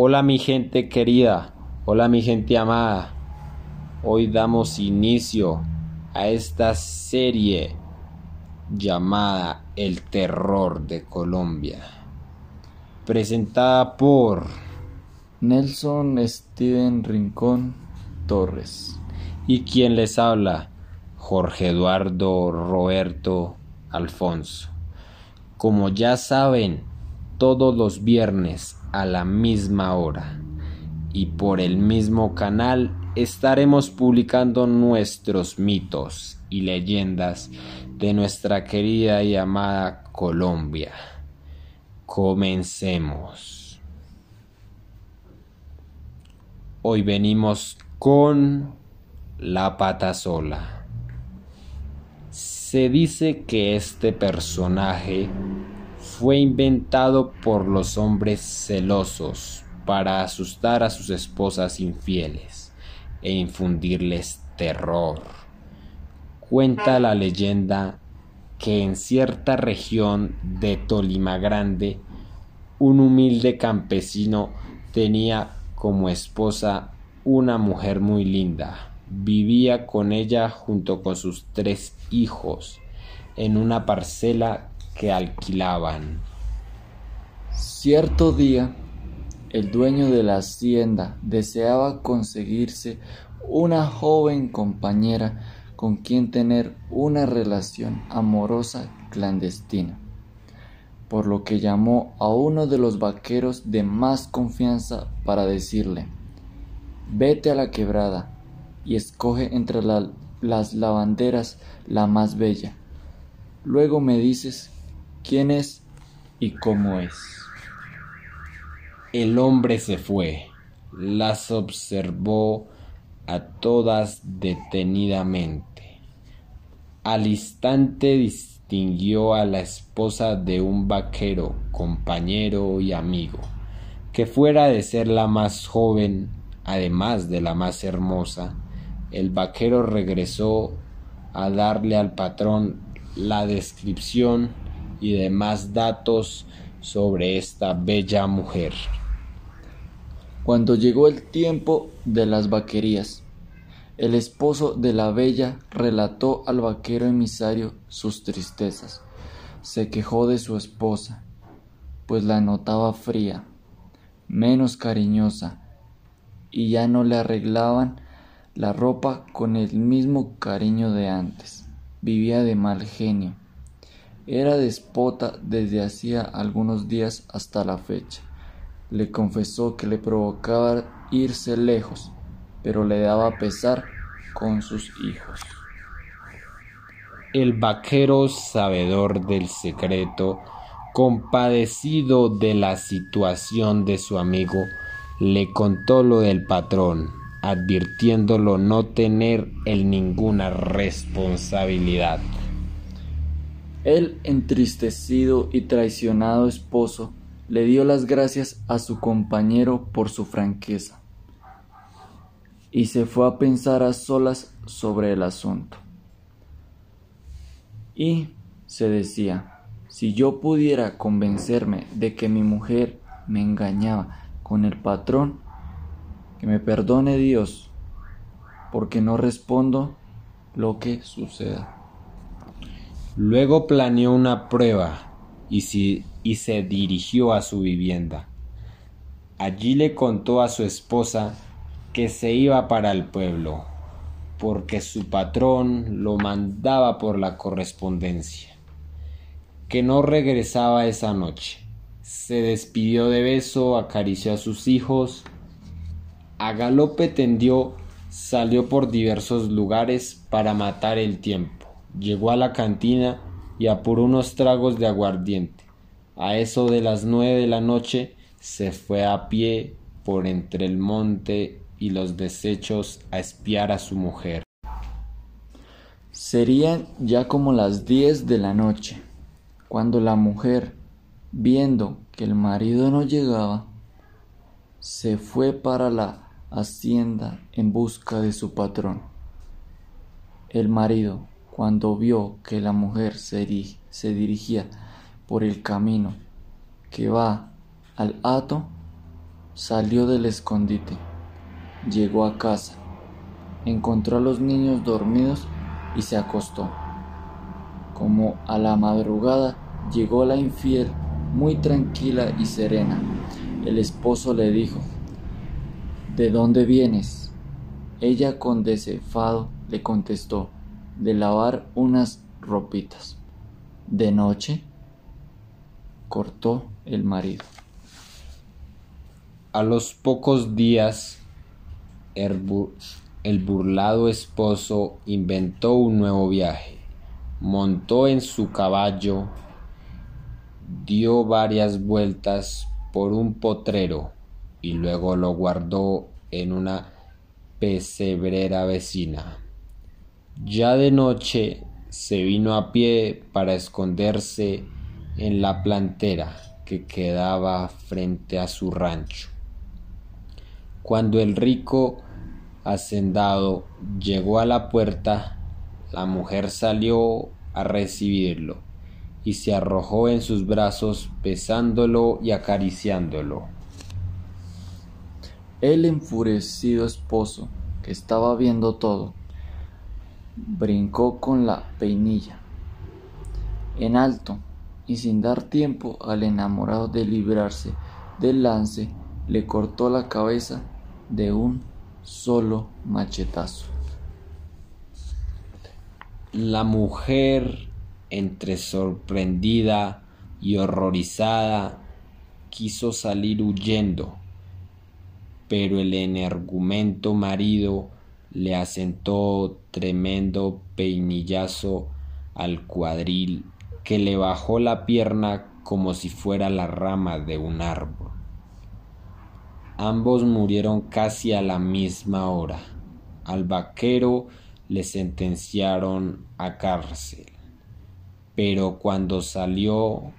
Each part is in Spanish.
Hola mi gente querida, hola mi gente amada. Hoy damos inicio a esta serie llamada El Terror de Colombia, presentada por Nelson Steven Rincón Torres. y quien les habla, Jorge Eduardo Roberto Alfonso. Como ya saben, todos los viernes a la misma hora y por el mismo canal estaremos publicando nuestros mitos y leyendas de nuestra querida y amada Colombia. Comencemos. Hoy venimos con la pata sola. Se dice que este personaje fue inventado por los hombres celosos para asustar a sus esposas infieles e infundirles terror. Cuenta la leyenda que en cierta región de Tolima Grande un humilde campesino tenía como esposa una mujer muy linda. Vivía con ella junto con sus tres hijos en una parcela que alquilaban. Cierto día, el dueño de la hacienda deseaba conseguirse una joven compañera con quien tener una relación amorosa clandestina, por lo que llamó a uno de los vaqueros de más confianza para decirle, vete a la quebrada y escoge entre la- las lavanderas la más bella. Luego me dices quién es y cómo es. El hombre se fue, las observó a todas detenidamente. Al instante distinguió a la esposa de un vaquero, compañero y amigo, que fuera de ser la más joven, además de la más hermosa, el vaquero regresó a darle al patrón la descripción y demás datos sobre esta bella mujer. Cuando llegó el tiempo de las vaquerías, el esposo de la bella relató al vaquero emisario sus tristezas. Se quejó de su esposa, pues la notaba fría, menos cariñosa, y ya no le arreglaban la ropa con el mismo cariño de antes. Vivía de mal genio. Era despota desde hacía algunos días hasta la fecha. Le confesó que le provocaba irse lejos, pero le daba pesar con sus hijos. El vaquero, sabedor del secreto, compadecido de la situación de su amigo, le contó lo del patrón, advirtiéndolo no tener él ninguna responsabilidad. El entristecido y traicionado esposo le dio las gracias a su compañero por su franqueza y se fue a pensar a solas sobre el asunto. Y se decía, si yo pudiera convencerme de que mi mujer me engañaba con el patrón, que me perdone Dios, porque no respondo lo que suceda. Luego planeó una prueba y, se dirigió a su vivienda. Allí le contó a su esposa que se iba para el pueblo, porque su patrón lo mandaba por la correspondencia, que no regresaba esa noche. Se despidió de beso, acarició a sus hijos, a galope tendió, salió por diversos lugares para matar el tiempo. Llegó a la cantina y apuró unos tragos de aguardiente. A eso de las nueve de la noche se fue a pie por entre el monte y los desechos a espiar a su mujer. Serían ya como las diez de la noche, cuando la mujer, viendo que el marido no llegaba, se fue para la hacienda en busca de su patrón. El marido, cuando vio que la mujer se, diri- se dirigía por el camino que va al hato, salió del escondite, llegó a casa, encontró a los niños dormidos y se acostó. Como a la madrugada llegó la infiel muy tranquila y serena. El esposo le dijo, ¿De dónde vienes? Ella con desenfado le contestó, de lavar unas ropitas. ¿De noche? cortó el marido. A los pocos días, el, burlado esposo inventó un nuevo viaje. Montó en su caballo, dio varias vueltas por un potrero y luego lo guardó en una pesebrera vecina. Ya de noche se vino a pie para esconderse en la plantera que quedaba frente a su rancho. Cuando el rico hacendado llegó a la puerta, la mujer salió a recibirlo y se arrojó en sus brazos besándolo y acariciándolo. El enfurecido esposo, que estaba viendo todo, brincó con la peinilla en alto y sin dar tiempo al enamorado de librarse del lance, le cortó la cabeza de un solo machetazo. La mujer, entre sorprendida y horrorizada, quiso salir huyendo, pero el energumento marido le asentó tremendo peinillazo al cuadril que le bajó la pierna como si fuera la rama de un árbol. Ambos murieron casi a la misma hora. Al vaquero le sentenciaron a cárcel, pero cuando salió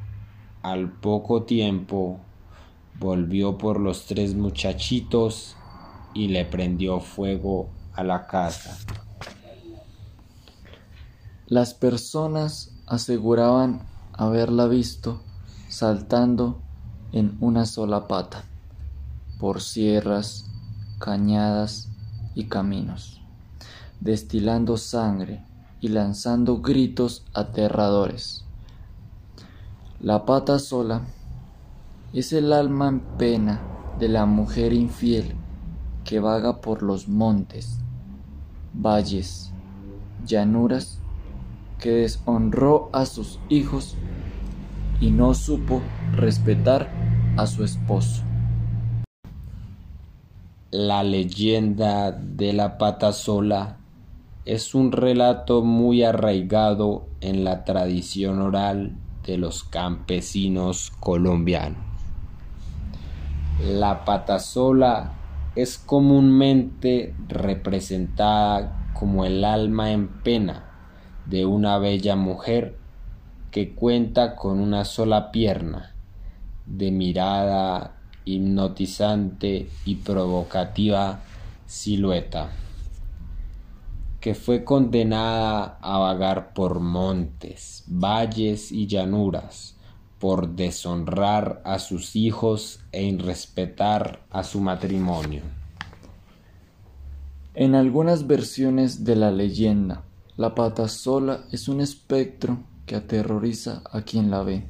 al poco tiempo volvió por los tres muchachitos y le prendió fuego a la casa. Las personas aseguraban haberla visto saltando en una sola pata por sierras, cañadas y caminos, destilando sangre y lanzando gritos aterradores. La pata sola es el alma en pena de la mujer infiel que vaga por los montes, valles, llanuras que deshonró a sus hijos y no supo respetar a su esposo. La leyenda de la pata sola es un relato muy arraigado en la tradición oral de los campesinos colombianos. La pata sola es comúnmente representada como el alma en pena de una bella mujer que cuenta con una sola pierna, de mirada hipnotizante y provocativa silueta, que fue condenada a vagar por montes, valles y llanuras, por deshonrar a sus hijos e irrespetar a su matrimonio. En algunas versiones de la leyenda, la pata sola es un espectro que aterroriza a quien la ve,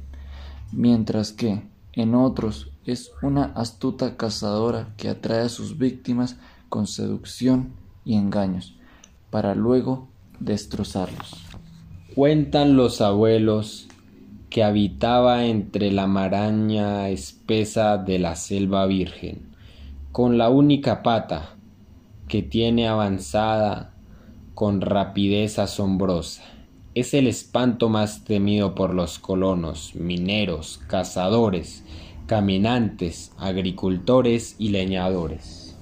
mientras que, en otros, es una astuta cazadora que atrae a sus víctimas con seducción y engaños, para luego destrozarlos. Cuentan los abuelos que habitaba entre la maraña espesa de la selva virgen, con la única pata que tiene avanzada con rapidez asombrosa. Es el espanto más temido por los colonos, mineros, cazadores, caminantes, agricultores y leñadores.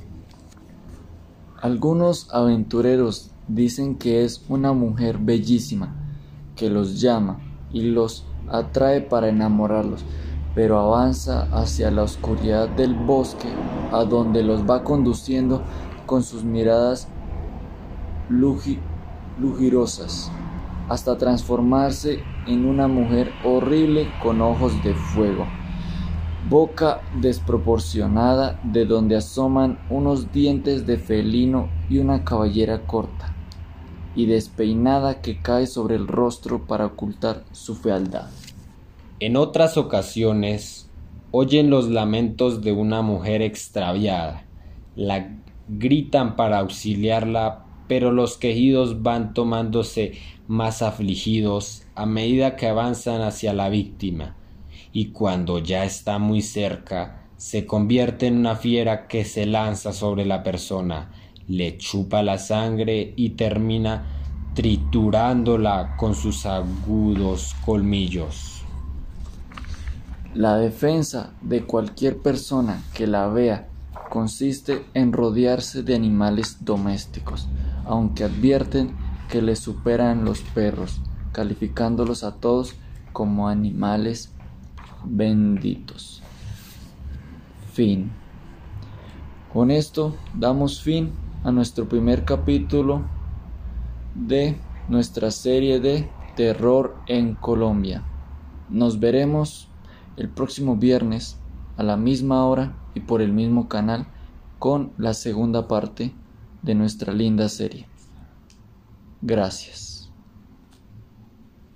Algunos aventureros dicen que es una mujer bellísima, que los llama y los atrae para enamorarlos, pero avanza hacia la oscuridad del bosque, a donde los va conduciendo con sus miradas lujirosas, hasta transformarse en una mujer horrible con ojos de fuego. boca desproporcionada de donde asoman unos dientes de felino y una cabellera corta, y despeinada que cae sobre el rostro para ocultar su fealdad. En otras ocasiones oyen los lamentos de una mujer extraviada, la gritan para auxiliarla, pero los quejidos van tomándose más afligidos a medida que avanzan hacia la víctima, y cuando ya está muy cerca, se convierte en una fiera que se lanza sobre la persona, le chupa la sangre y termina triturándola con sus agudos colmillos. La defensa de cualquier persona que la vea consiste en rodearse de animales domésticos, aunque advierten que le superan los perros, calificándolos a todos como animales benditos. Fin. Con esto damos fin a nuestro primer capítulo de nuestra serie de terror en Colombia. Nos veremos el próximo viernes a la misma hora y por el mismo canal con la segunda parte de nuestra linda serie. Gracias.